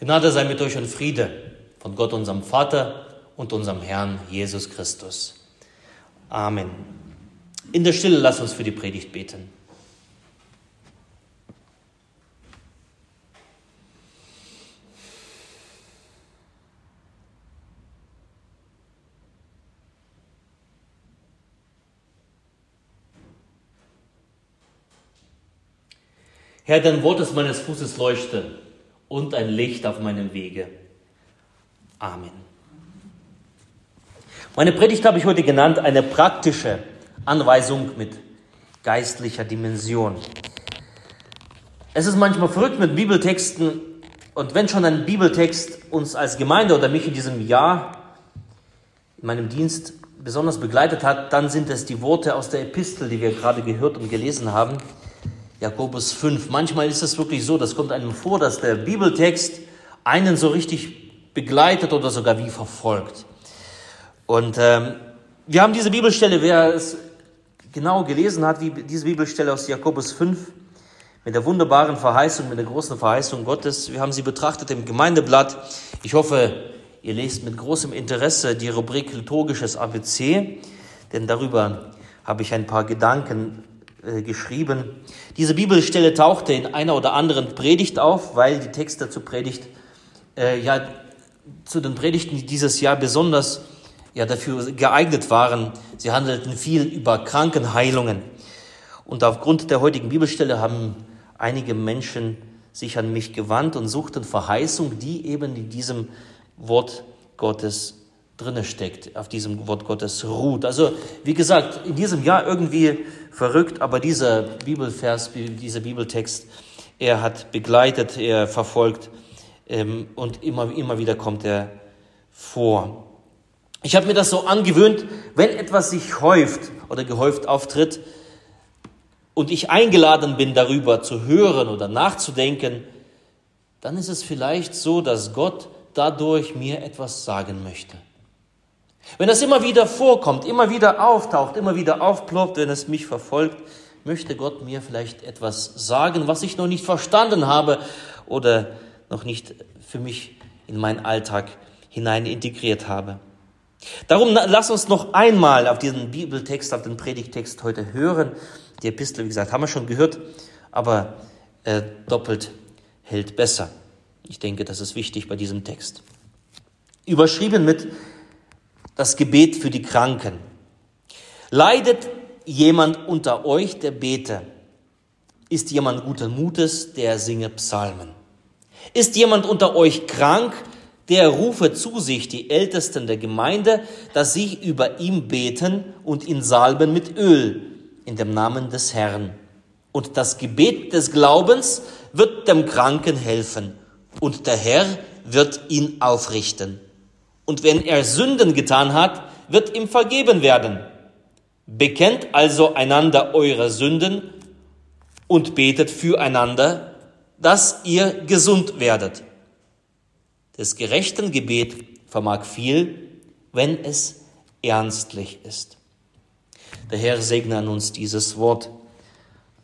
Gnade sei mit euch und Friede von Gott, unserem Vater und unserem Herrn Jesus Christus. Amen. In der Stille lass uns für die Predigt beten. Herr, dein Wort ist meines Fußes Leuchte und ein Licht auf meinem Wege. Amen. Meine Predigt habe ich heute genannt, eine praktische Anweisung mit geistlicher Dimension. Es ist manchmal verrückt mit Bibeltexten und wenn schon ein Bibeltext uns als Gemeinde oder mich in diesem Jahr in meinem Dienst besonders begleitet hat, dann sind es die Worte aus der Epistel, die wir gerade gehört und gelesen haben. Jakobus 5. Manchmal ist es wirklich so, das kommt einem vor, dass der Bibeltext einen so richtig begleitet oder sogar wie verfolgt. Und ähm, wir haben diese Bibelstelle, wer es genau gelesen hat, wie diese Bibelstelle aus Jakobus 5, mit der wunderbaren Verheißung, mit der großen Verheißung Gottes. Wir haben sie betrachtet im Gemeindeblatt. Ich hoffe, ihr lest mit großem Interesse die Rubrik Liturgisches ABC, denn darüber habe ich ein paar Gedanken äh, geschrieben. Diese Bibelstelle tauchte in einer oder anderen Predigt auf, weil die Texte zur Predigt, äh, ja, zu den Predigten dieses Jahr besonders ja, dafür geeignet waren. Sie handelten viel über Krankenheilungen. Und aufgrund der heutigen Bibelstelle haben einige Menschen sich an mich gewandt und suchten Verheißung, die eben in diesem Wort Gottes drinne steckt, auf diesem Wort Gottes ruht. Also, wie gesagt, in diesem Jahr irgendwie verrückt, aber dieser Bibelvers, dieser Bibeltext, er hat begleitet, er verfolgt ähm, und immer, immer wieder kommt er vor. Ich habe mir das so angewöhnt, wenn etwas sich häuft oder gehäuft auftritt und ich eingeladen bin, darüber zu hören oder nachzudenken, dann ist es vielleicht so, dass Gott dadurch mir etwas sagen möchte. Wenn das immer wieder vorkommt, immer wieder auftaucht, immer wieder aufploppt, wenn es mich verfolgt, möchte Gott mir vielleicht etwas sagen, was ich noch nicht verstanden habe oder noch nicht für mich in meinen Alltag hinein integriert habe. Darum lass uns noch einmal auf diesen Bibeltext, auf den Predigtext heute hören. Die Epistel, wie gesagt, haben wir schon gehört, aber äh, doppelt hält besser. Ich denke, das ist wichtig bei diesem Text. Überschrieben mit das Gebet für die Kranken. Leidet jemand unter euch, der bete? Ist jemand guten Mutes, der singe Psalmen? Ist jemand unter euch krank, der rufe zu sich die Ältesten der Gemeinde, dass sie über ihm beten und ihn salben mit Öl in dem Namen des Herrn. Und das Gebet des Glaubens wird dem Kranken helfen und der Herr wird ihn aufrichten und wenn er Sünden getan hat, wird ihm vergeben werden. Bekennt also einander eure Sünden und betet füreinander, dass ihr gesund werdet. Des gerechten Gebet vermag viel, wenn es ernstlich ist. Der Herr segne an uns dieses Wort.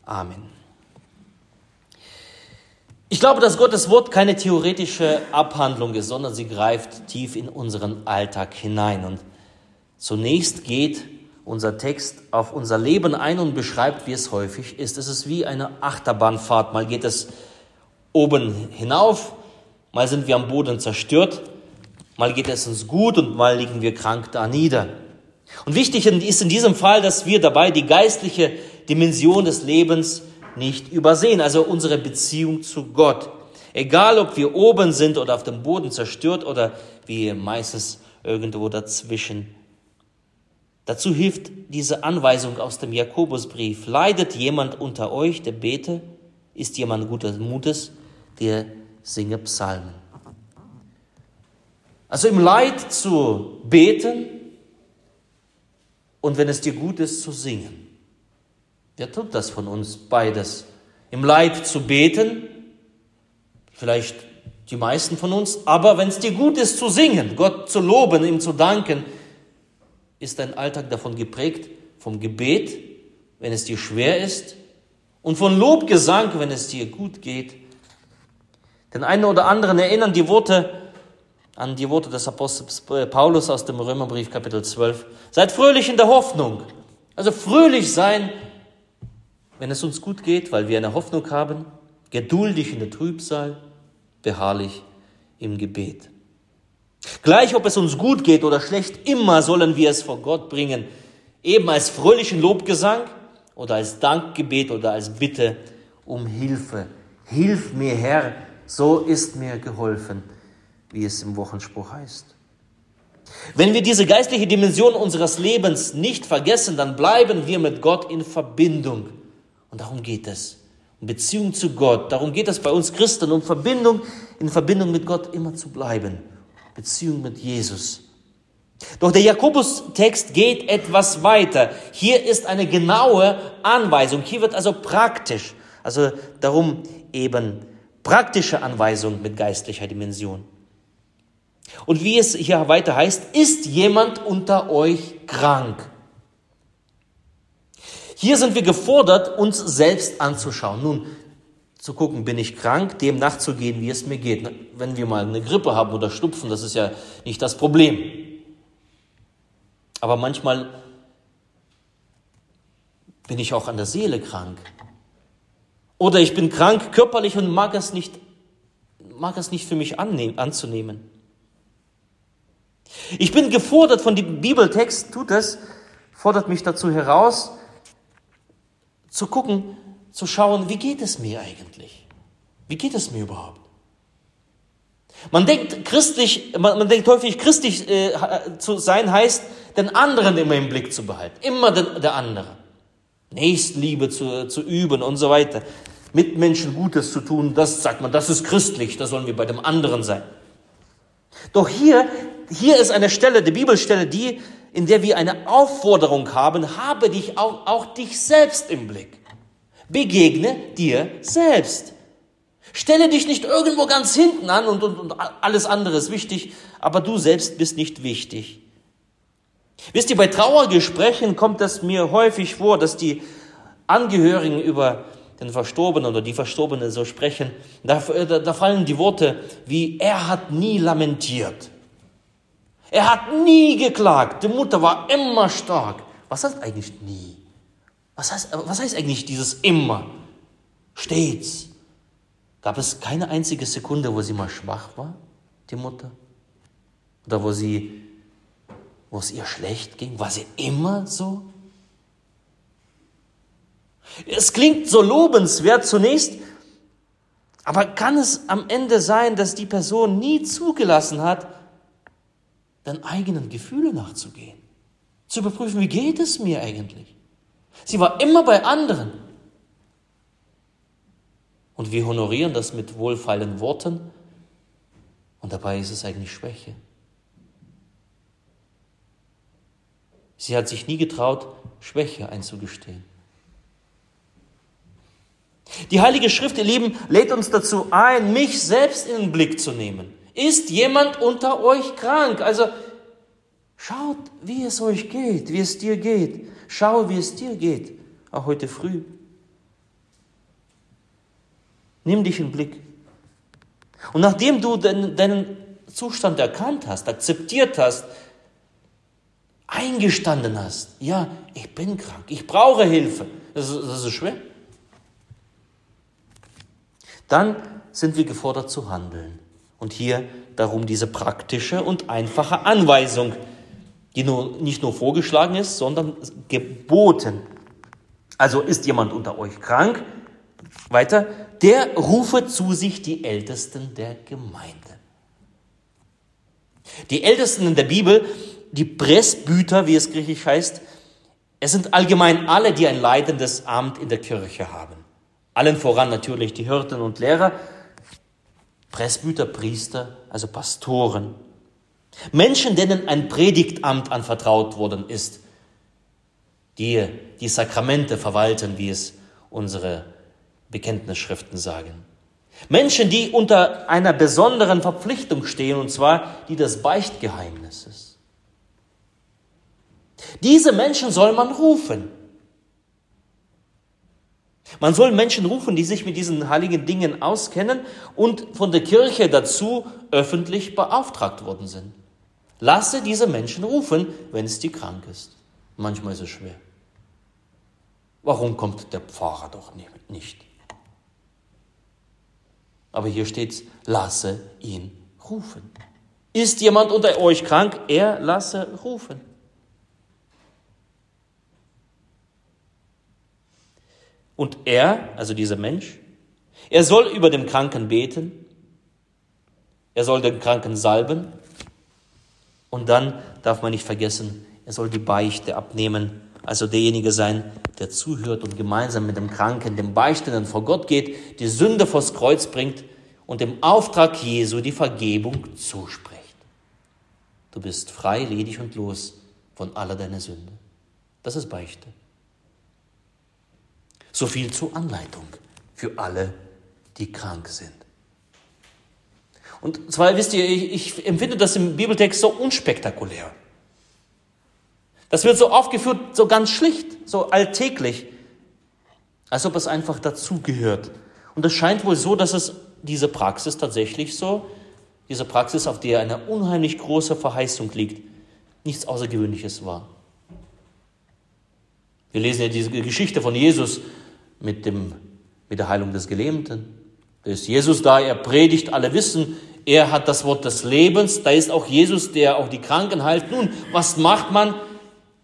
Amen. Ich glaube, dass Gottes Wort keine theoretische Abhandlung ist, sondern sie greift tief in unseren Alltag hinein. Und zunächst geht unser Text auf unser Leben ein und beschreibt, wie es häufig ist. Es ist wie eine Achterbahnfahrt. Mal geht es oben hinauf, mal sind wir am Boden zerstört, mal geht es uns gut und mal liegen wir krank da nieder. Und wichtig ist in diesem Fall, dass wir dabei die geistliche Dimension des Lebens nicht übersehen, also unsere Beziehung zu Gott. Egal, ob wir oben sind oder auf dem Boden zerstört oder wie meistens irgendwo dazwischen. Dazu hilft diese Anweisung aus dem Jakobusbrief. Leidet jemand unter euch, der bete? Ist jemand gutes Mutes, der singe Psalmen? Also im Leid zu beten und wenn es dir gut ist, zu singen. Wer tut das von uns beides? Im Leid zu beten, vielleicht die meisten von uns, aber wenn es dir gut ist zu singen, Gott zu loben, ihm zu danken, ist dein Alltag davon geprägt, vom Gebet, wenn es dir schwer ist, und von Lobgesang, wenn es dir gut geht. Den einen oder anderen erinnern die Worte an die Worte des Apostels Paulus aus dem Römerbrief Kapitel 12. Seid fröhlich in der Hoffnung. Also fröhlich sein, wenn es uns gut geht, weil wir eine Hoffnung haben, geduldig in der Trübsal, beharrlich im Gebet. Gleich ob es uns gut geht oder schlecht, immer sollen wir es vor Gott bringen, eben als fröhlichen Lobgesang oder als Dankgebet oder als Bitte um Hilfe. Hilf mir, Herr, so ist mir geholfen, wie es im Wochenspruch heißt. Wenn wir diese geistliche Dimension unseres Lebens nicht vergessen, dann bleiben wir mit Gott in Verbindung. Und darum geht es. Um Beziehung zu Gott. Darum geht es bei uns Christen, um Verbindung, in Verbindung mit Gott immer zu bleiben. Beziehung mit Jesus. Doch der Jakobus-Text geht etwas weiter. Hier ist eine genaue Anweisung. Hier wird also praktisch, also darum eben praktische Anweisung mit geistlicher Dimension. Und wie es hier weiter heißt, ist jemand unter euch krank? Hier sind wir gefordert, uns selbst anzuschauen. Nun, zu gucken, bin ich krank, dem nachzugehen, wie es mir geht. Wenn wir mal eine Grippe haben oder Stupfen, das ist ja nicht das Problem. Aber manchmal bin ich auch an der Seele krank. Oder ich bin krank körperlich und mag es nicht, mag es nicht für mich anzunehmen. Ich bin gefordert von dem Bibeltext, tut es, fordert mich dazu heraus, zu gucken, zu schauen, wie geht es mir eigentlich? Wie geht es mir überhaupt? Man denkt christlich, man, man denkt häufig christlich äh, zu sein heißt, den anderen immer im Blick zu behalten, immer den, der andere. Nächstenliebe zu, zu üben und so weiter. Mitmenschen Gutes zu tun, das sagt man, das ist christlich, da sollen wir bei dem anderen sein. Doch hier, hier ist eine Stelle, die Bibelstelle, die, in der wir eine Aufforderung haben, habe dich auch, auch dich selbst im Blick. Begegne dir selbst. Stelle dich nicht irgendwo ganz hinten an und, und, und alles andere ist wichtig, aber du selbst bist nicht wichtig. Wisst ihr, bei Trauergesprächen kommt es mir häufig vor, dass die Angehörigen über den Verstorbenen oder die Verstorbenen so sprechen, da, da, da fallen die Worte wie, er hat nie lamentiert. Er hat nie geklagt. Die Mutter war immer stark. Was heißt eigentlich nie? Was heißt, was heißt eigentlich dieses immer? Stets. Gab es keine einzige Sekunde, wo sie mal schwach war, die Mutter? Oder wo sie, wo es ihr schlecht ging? War sie immer so? Es klingt so lobenswert zunächst, aber kann es am Ende sein, dass die Person nie zugelassen hat, den eigenen Gefühlen nachzugehen? Zu überprüfen, wie geht es mir eigentlich? Sie war immer bei anderen. Und wir honorieren das mit wohlfeilen Worten und dabei ist es eigentlich Schwäche. Sie hat sich nie getraut, Schwäche einzugestehen. Die Heilige Schrift, ihr Lieben, lädt uns dazu ein, mich selbst in den Blick zu nehmen. Ist jemand unter euch krank? Also schaut, wie es euch geht, wie es dir geht. Schau, wie es dir geht, auch heute früh. Nimm dich in den Blick. Und nachdem du deinen, deinen Zustand erkannt hast, akzeptiert hast, eingestanden hast, ja, ich bin krank, ich brauche Hilfe, das ist, das ist schwer dann sind wir gefordert zu handeln. Und hier darum diese praktische und einfache Anweisung, die nur, nicht nur vorgeschlagen ist, sondern geboten. Also ist jemand unter euch krank, weiter, der rufe zu sich die Ältesten der Gemeinde. Die Ältesten in der Bibel, die Presbyter, wie es griechisch heißt, es sind allgemein alle, die ein leidendes Amt in der Kirche haben. Allen voran natürlich die Hirten und Lehrer, Presbyter, Priester, also Pastoren. Menschen, denen ein Predigtamt anvertraut worden ist, die die Sakramente verwalten, wie es unsere Bekenntnisschriften sagen. Menschen, die unter einer besonderen Verpflichtung stehen, und zwar die des Beichtgeheimnisses. Diese Menschen soll man rufen. Man soll Menschen rufen, die sich mit diesen heiligen Dingen auskennen und von der Kirche dazu öffentlich beauftragt worden sind. Lasse diese Menschen rufen, wenn es dir krank ist. Manchmal ist es schwer. Warum kommt der Pfarrer doch nicht? Aber hier steht, lasse ihn rufen. Ist jemand unter euch krank? Er lasse rufen. Und er, also dieser Mensch, er soll über dem Kranken beten, er soll den Kranken salben und dann darf man nicht vergessen, er soll die Beichte abnehmen, also derjenige sein, der zuhört und gemeinsam mit dem Kranken, dem Beichtenden vor Gott geht, die Sünde vors Kreuz bringt und dem Auftrag Jesu die Vergebung zuspricht. Du bist frei, ledig und los von aller deiner Sünde. Das ist Beichte. So viel zur Anleitung für alle, die krank sind. Und zwar wisst ihr, ich, ich empfinde das im Bibeltext so unspektakulär. Das wird so aufgeführt, so ganz schlicht, so alltäglich, als ob es einfach dazugehört. Und es scheint wohl so, dass es diese Praxis tatsächlich so, diese Praxis, auf der eine unheimlich große Verheißung liegt, nichts Außergewöhnliches war. Wir lesen ja diese Geschichte von Jesus, mit, dem, mit der Heilung des Gelähmten. Da ist Jesus da, er predigt, alle wissen, er hat das Wort des Lebens. Da ist auch Jesus, der auch die Kranken heilt. Nun, was macht man?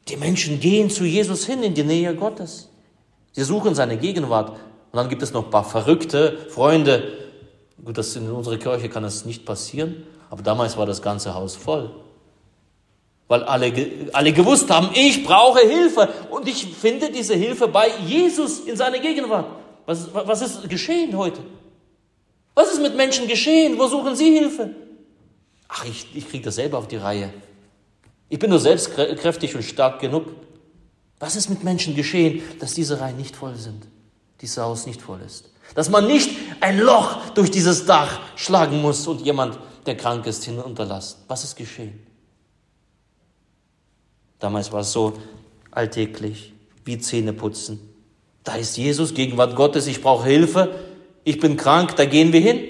Die Menschen gehen zu Jesus hin in die Nähe Gottes. Sie suchen seine Gegenwart. Und dann gibt es noch ein paar verrückte Freunde. Gut, das in unserer Kirche kann das nicht passieren, aber damals war das ganze Haus voll weil alle, alle gewusst haben, ich brauche Hilfe und ich finde diese Hilfe bei Jesus in seiner Gegenwart. Was, was ist geschehen heute? Was ist mit Menschen geschehen? Wo suchen sie Hilfe? Ach, ich, ich kriege das selber auf die Reihe. Ich bin nur selbst kräftig und stark genug. Was ist mit Menschen geschehen, dass diese Reihen nicht voll sind, dieses Haus nicht voll ist? Dass man nicht ein Loch durch dieses Dach schlagen muss und jemand, der krank ist, hinunterlässt. Was ist geschehen? Damals war es so alltäglich wie Zähne putzen. Da ist Jesus, Gegenwart Gottes, ich brauche Hilfe, ich bin krank, da gehen wir hin.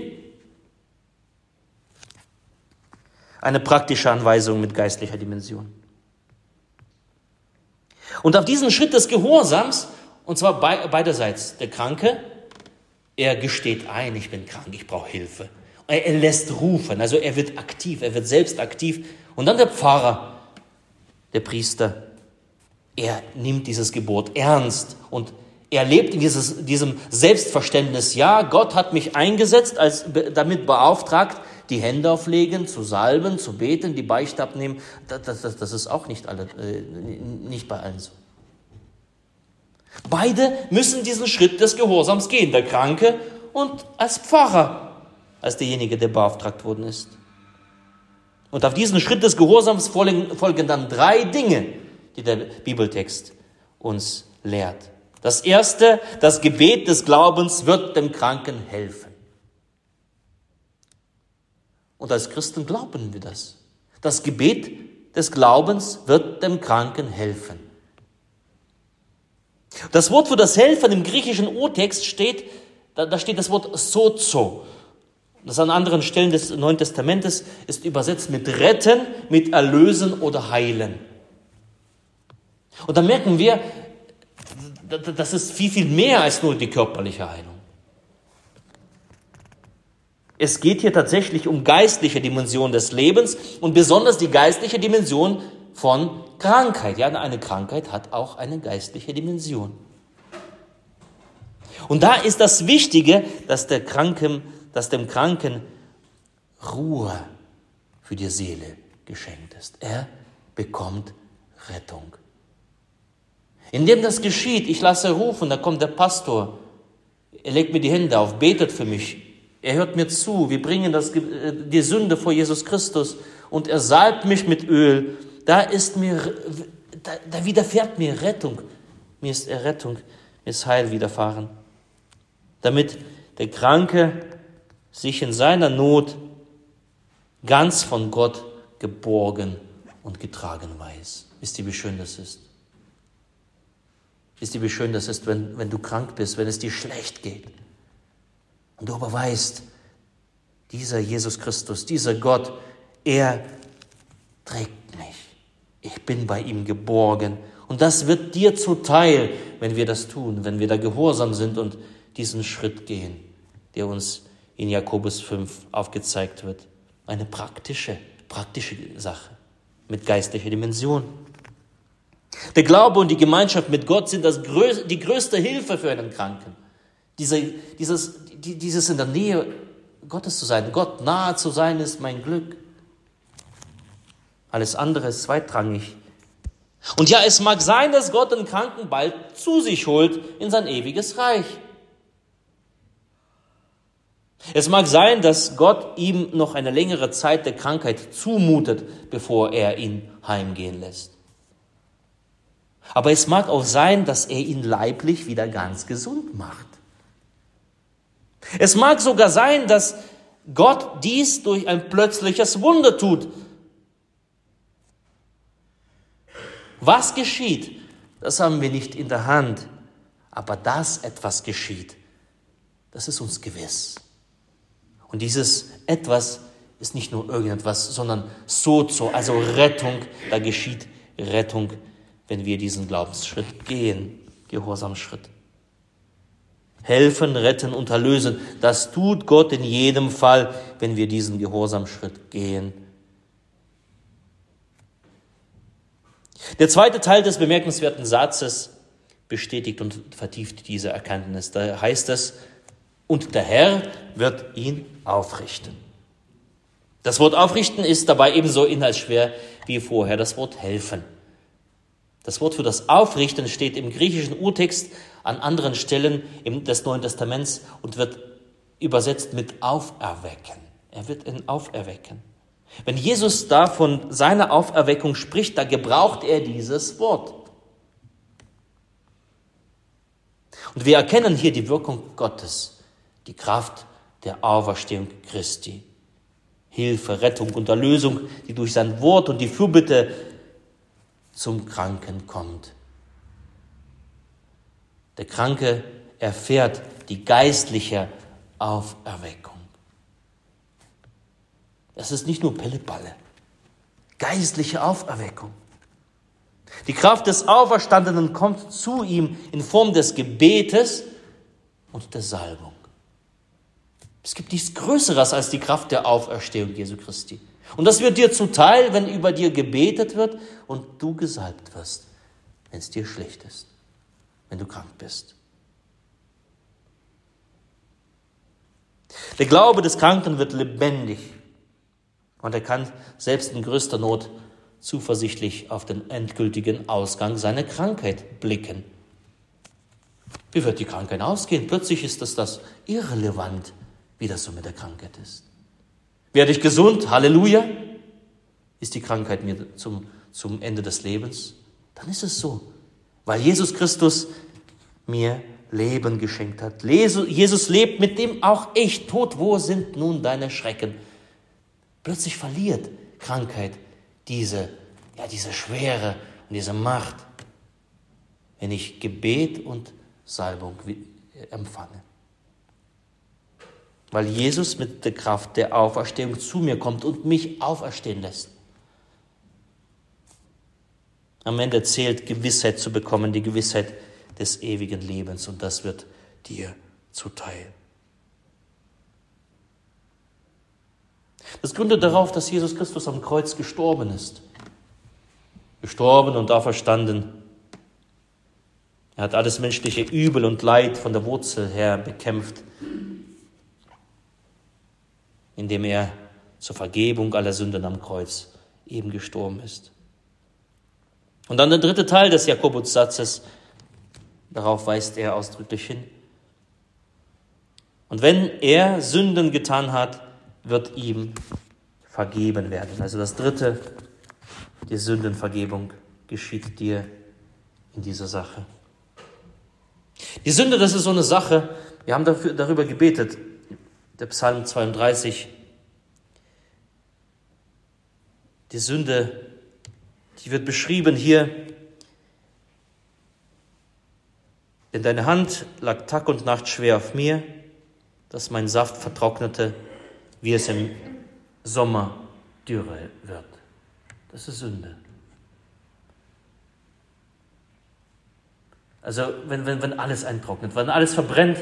Eine praktische Anweisung mit geistlicher Dimension. Und auf diesen Schritt des Gehorsams, und zwar beiderseits, der Kranke, er gesteht ein, ich bin krank, ich brauche Hilfe. Er lässt rufen, also er wird aktiv, er wird selbst aktiv. Und dann der Pfarrer, der Priester, er nimmt dieses Gebot ernst und er lebt in dieses, diesem Selbstverständnis. Ja, Gott hat mich eingesetzt, als damit beauftragt, die Hände auflegen, zu salben, zu beten, die Beichte abnehmen. Das, das, das ist auch nicht, alle, äh, nicht bei allen so. Beide müssen diesen Schritt des Gehorsams gehen, der Kranke und als Pfarrer, als derjenige, der beauftragt worden ist. Und auf diesen Schritt des Gehorsams folgen dann drei Dinge, die der Bibeltext uns lehrt. Das erste, das Gebet des Glaubens wird dem Kranken helfen. Und als Christen glauben wir das. Das Gebet des Glaubens wird dem Kranken helfen. Das Wort für das Helfen im griechischen Urtext steht, da, steht das Wort sozo. Das an anderen Stellen des Neuen Testamentes ist übersetzt mit retten, mit erlösen oder heilen. Und da merken wir, das ist viel, viel mehr als nur die körperliche Heilung. Es geht hier tatsächlich um geistliche Dimension des Lebens und besonders die geistliche Dimension von Krankheit. Ja, eine Krankheit hat auch eine geistliche Dimension. Und da ist das Wichtige, dass der Kranken dass dem Kranken Ruhe für die Seele geschenkt ist. Er bekommt Rettung. Indem das geschieht, ich lasse rufen, da kommt der Pastor, er legt mir die Hände auf, betet für mich, er hört mir zu, wir bringen das, äh, die Sünde vor Jesus Christus und er salbt mich mit Öl. Da ist mir, da, da widerfährt mir Rettung. Mir ist Errettung, mir ist Heil widerfahren. Damit der Kranke sich in seiner Not ganz von Gott geborgen und getragen weiß. Wisst ihr, wie schön das ist? Wisst ihr, wie schön das ist, wenn, wenn du krank bist, wenn es dir schlecht geht. Und du aber weißt, dieser Jesus Christus, dieser Gott, er trägt mich. Ich bin bei ihm geborgen. Und das wird dir zuteil, wenn wir das tun, wenn wir da gehorsam sind und diesen Schritt gehen, der uns in Jakobus 5 aufgezeigt wird. Eine praktische, praktische Sache mit geistlicher Dimension. Der Glaube und die Gemeinschaft mit Gott sind das größte, die größte Hilfe für einen Kranken. Diese, dieses, dieses in der Nähe Gottes zu sein, Gott nahe zu sein, ist mein Glück. Alles andere ist zweitrangig. Und ja, es mag sein, dass Gott den Kranken bald zu sich holt in sein ewiges Reich. Es mag sein, dass Gott ihm noch eine längere Zeit der Krankheit zumutet, bevor er ihn heimgehen lässt. Aber es mag auch sein, dass er ihn leiblich wieder ganz gesund macht. Es mag sogar sein, dass Gott dies durch ein plötzliches Wunder tut. Was geschieht, das haben wir nicht in der Hand. Aber dass etwas geschieht, das ist uns gewiss. Und dieses etwas ist nicht nur irgendetwas, sondern so, so, also Rettung, da geschieht Rettung, wenn wir diesen Glaubensschritt gehen, Gehorsamschritt. Helfen, retten und erlösen, das tut Gott in jedem Fall, wenn wir diesen Gehorsamschritt gehen. Der zweite Teil des bemerkenswerten Satzes bestätigt und vertieft diese Erkenntnis. Da heißt es, und der Herr wird ihn aufrichten. Das Wort aufrichten ist dabei ebenso inhaltsschwer wie vorher das Wort helfen. Das Wort für das Aufrichten steht im griechischen Urtext an anderen Stellen des Neuen Testaments und wird übersetzt mit auferwecken. Er wird ihn auferwecken. Wenn Jesus da von seiner Auferweckung spricht, da gebraucht er dieses Wort. Und wir erkennen hier die Wirkung Gottes die Kraft der Auferstehung Christi. Hilfe, Rettung und Erlösung, die durch sein Wort und die Fürbitte zum Kranken kommt. Der Kranke erfährt die geistliche Auferweckung. Das ist nicht nur Pillepalle, geistliche Auferweckung. Die Kraft des Auferstandenen kommt zu ihm in Form des Gebetes und der Salbung. Es gibt nichts Größeres als die Kraft der Auferstehung Jesu Christi. Und das wird dir zuteil, wenn über dir gebetet wird und du gesalbt wirst, wenn es dir schlecht ist, wenn du krank bist. Der Glaube des Kranken wird lebendig und er kann selbst in größter Not zuversichtlich auf den endgültigen Ausgang seiner Krankheit blicken. Wie wird die Krankheit ausgehen? Plötzlich ist das das irrelevant wie das so mit der Krankheit ist. Werde ich gesund, Halleluja, ist die Krankheit mir zum, zum Ende des Lebens, dann ist es so, weil Jesus Christus mir Leben geschenkt hat. Jesus lebt, mit dem auch ich tot. Wo sind nun deine Schrecken? Plötzlich verliert Krankheit diese, ja, diese Schwere und diese Macht, wenn ich Gebet und Salbung empfange weil Jesus mit der Kraft der Auferstehung zu mir kommt und mich auferstehen lässt. Am Ende zählt Gewissheit zu bekommen, die Gewissheit des ewigen Lebens und das wird dir zuteil. Das gründet darauf, dass Jesus Christus am Kreuz gestorben ist. Gestorben und auferstanden. Er hat alles menschliche Übel und Leid von der Wurzel her bekämpft indem er zur Vergebung aller Sünden am Kreuz eben gestorben ist. Und dann der dritte Teil des Jakobus-Satzes, darauf weist er ausdrücklich hin. Und wenn er Sünden getan hat, wird ihm vergeben werden. Also das dritte, die Sündenvergebung geschieht dir in dieser Sache. Die Sünde, das ist so eine Sache, wir haben dafür, darüber gebetet, der Psalm 32. Die Sünde, die wird beschrieben hier Denn deine Hand lag Tag und Nacht schwer auf mir, dass mein Saft vertrocknete, wie es im Sommer Dürre wird. Das ist Sünde. Also wenn, wenn, wenn alles eintrocknet, wenn alles verbrennt,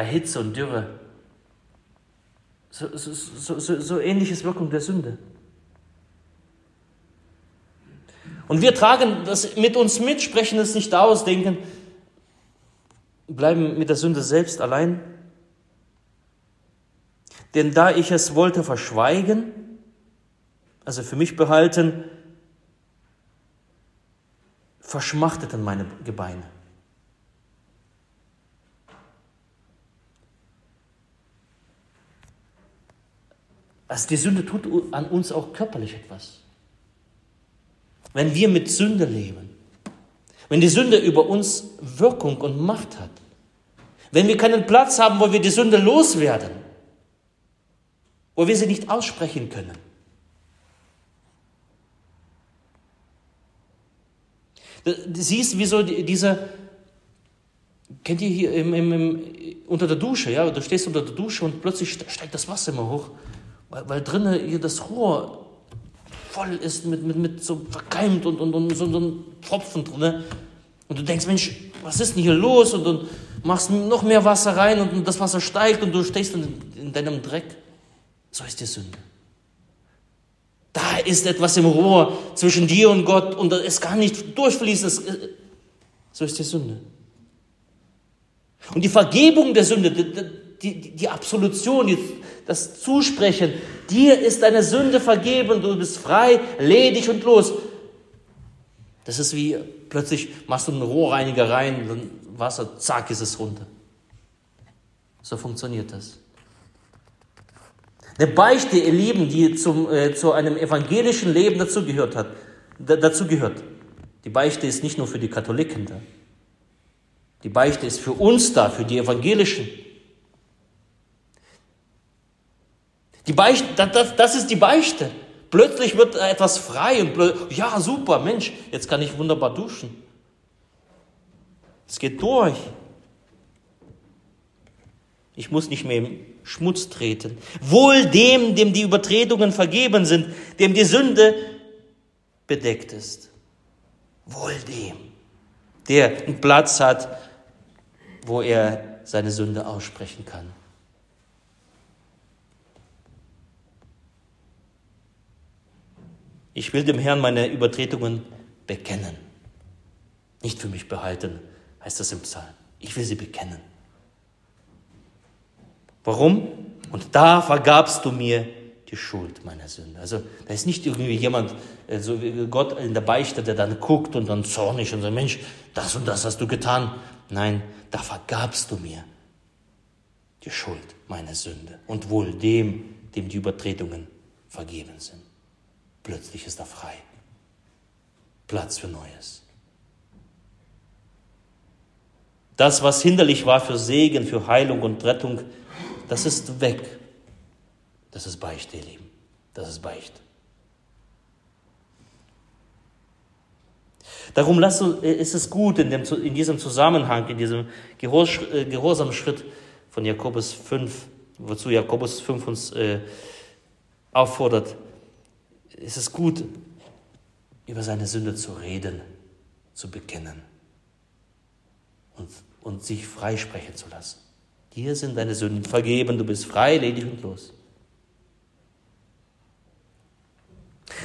bei Hitze und Dürre, so, so, so, so, so ähnliches Wirkung der Sünde. Und wir tragen das mit uns mit, sprechen es nicht aus, denken, bleiben mit der Sünde selbst allein. Denn da ich es wollte verschweigen, also für mich behalten, verschmachteten meine Gebeine. Also die Sünde tut an uns auch körperlich etwas. Wenn wir mit Sünde leben, wenn die Sünde über uns Wirkung und Macht hat, wenn wir keinen Platz haben, wo wir die Sünde loswerden, wo wir sie nicht aussprechen können, Du siehst, wieso dieser, kennt ihr hier im, im, unter der Dusche, ja, du stehst unter der Dusche und plötzlich steigt das Wasser immer hoch, weil, weil drinnen hier das Rohr voll ist mit, mit, mit so verkeimt und, und, und so, so ein Tropfen drin. Und du denkst, Mensch, was ist denn hier los? Und du machst noch mehr Wasser rein und das Wasser steigt und du stehst in, in deinem Dreck. So ist die Sünde. Da ist etwas im Rohr zwischen dir und Gott und es kann nicht durchfließen. Äh, so ist die Sünde. Und die Vergebung der Sünde, die, die, Absolution, die, das Zusprechen, dir ist deine Sünde vergeben, du bist frei, ledig und los. Das ist wie plötzlich machst du einen Rohrreiniger rein, dann Wasser, zack, ist es runter. So funktioniert das. Eine Beichte, ihr Lieben, die zum, äh, zu einem evangelischen Leben dazugehört hat, dazu gehört. Die Beichte ist nicht nur für die Katholiken da. Die Beichte ist für uns da, für die Evangelischen. Die Beichte, das, das ist die Beichte. Plötzlich wird etwas frei und ja, super, Mensch, jetzt kann ich wunderbar duschen. Es geht durch. Ich muss nicht mehr im Schmutz treten. Wohl dem, dem die Übertretungen vergeben sind, dem die Sünde bedeckt ist. Wohl dem, der einen Platz hat, wo er seine Sünde aussprechen kann. Ich will dem Herrn meine Übertretungen bekennen. Nicht für mich behalten, heißt das im Psalm. Ich will sie bekennen. Warum? Und da vergabst du mir die Schuld meiner Sünde. Also da ist nicht irgendwie jemand, äh, so wie Gott in der Beichte, der dann guckt und dann zornig und sagt, Mensch, das und das hast du getan. Nein, da vergabst du mir die Schuld meiner Sünde und wohl dem, dem die Übertretungen vergeben sind. Plötzlich ist er frei. Platz für Neues. Das, was hinderlich war für Segen, für Heilung und Rettung, das ist weg. Das ist Beichte, ihr Lieben. Das ist Beichte. Darum ist es gut in, dem, in diesem Zusammenhang, in diesem äh, Gehorsamschritt von Jakobus 5, wozu Jakobus 5 uns äh, auffordert, ist es gut, über seine Sünde zu reden, zu bekennen und, und sich freisprechen zu lassen. Dir sind deine Sünden vergeben, du bist frei, ledig und los.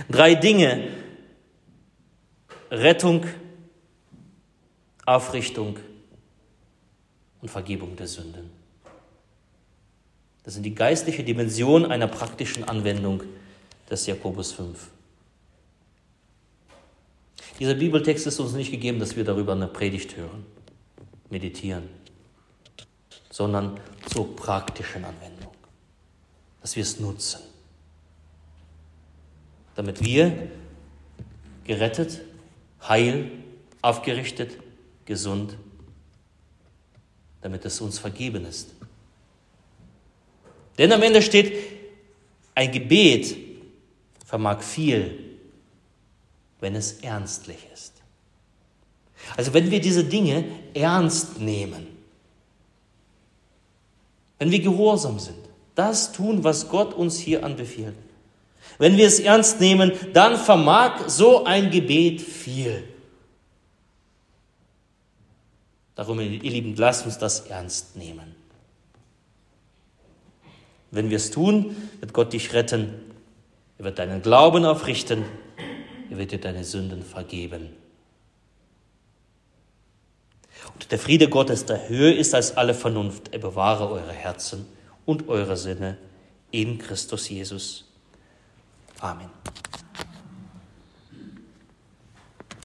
Drei Dinge. Rettung, Aufrichtung und Vergebung der Sünden. Das sind die geistliche Dimension einer praktischen Anwendung des Jakobus 5. Dieser Bibeltext ist uns nicht gegeben, dass wir darüber eine Predigt hören, meditieren sondern zur praktischen Anwendung, dass wir es nutzen, damit wir gerettet, heil, aufgerichtet, gesund, damit es uns vergeben ist. Denn am Ende steht, ein Gebet vermag viel, wenn es ernstlich ist. Also wenn wir diese Dinge ernst nehmen, wenn wir gehorsam sind, das tun, was Gott uns hier anbefiehlt, wenn wir es ernst nehmen, dann vermag so ein Gebet viel. Darum, ihr Lieben, lasst uns das ernst nehmen. Wenn wir es tun, wird Gott dich retten. Er wird deinen Glauben aufrichten. Er wird dir deine Sünden vergeben. Und der Friede Gottes, der höher ist als alle Vernunft, er bewahre eure Herzen und eure Sinne in Christus Jesus. Amen.